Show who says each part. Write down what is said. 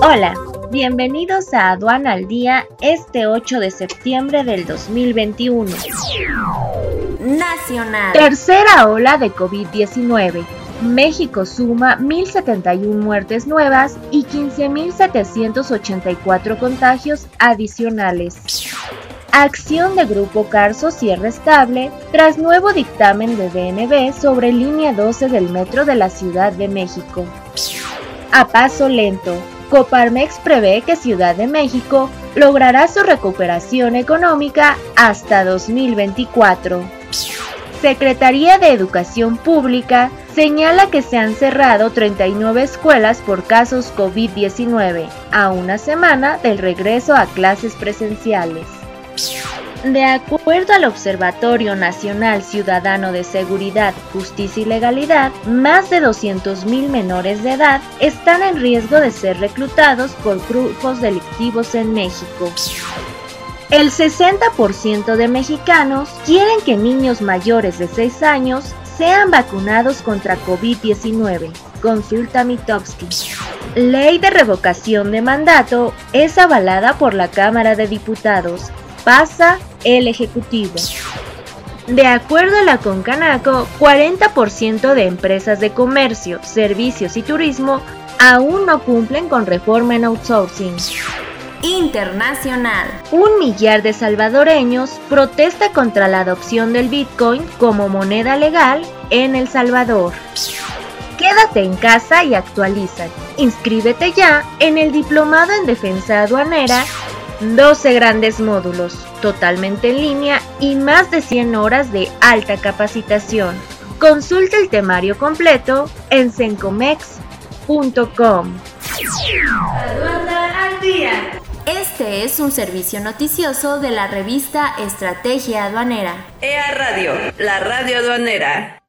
Speaker 1: Hola, bienvenidos a Aduana al Día este 8 de septiembre del 2021.
Speaker 2: Nacional.
Speaker 1: Tercera ola de COVID-19. México suma 1.071 muertes nuevas y 15.784 contagios adicionales. Acción de Grupo Carso cierre estable tras nuevo dictamen de DNB sobre línea 12 del metro de la Ciudad de México. A paso lento, Coparmex prevé que Ciudad de México logrará su recuperación económica hasta 2024. Secretaría de Educación Pública señala que se han cerrado 39 escuelas por casos COVID-19 a una semana del regreso a clases presenciales. De acuerdo al Observatorio Nacional Ciudadano de Seguridad, Justicia y Legalidad, más de 200.000 menores de edad están en riesgo de ser reclutados por grupos delictivos en México. El 60% de mexicanos quieren que niños mayores de 6 años sean vacunados contra COVID-19. Consulta Mitowski. Ley de revocación de mandato es avalada por la Cámara de Diputados pasa el Ejecutivo. De acuerdo a la Concanaco, 40% de empresas de comercio, servicios y turismo aún no cumplen con reforma en outsourcing.
Speaker 2: Internacional.
Speaker 1: Un millar de salvadoreños protesta contra la adopción del Bitcoin como moneda legal en El Salvador. Quédate en casa y actualiza. Inscríbete ya en el Diplomado en Defensa Aduanera 12 grandes módulos, totalmente en línea y más de 100 horas de alta capacitación. Consulta el temario completo en sencomex.com.
Speaker 2: Este es un servicio noticioso de la revista Estrategia Aduanera.
Speaker 3: EA Radio, la radio aduanera.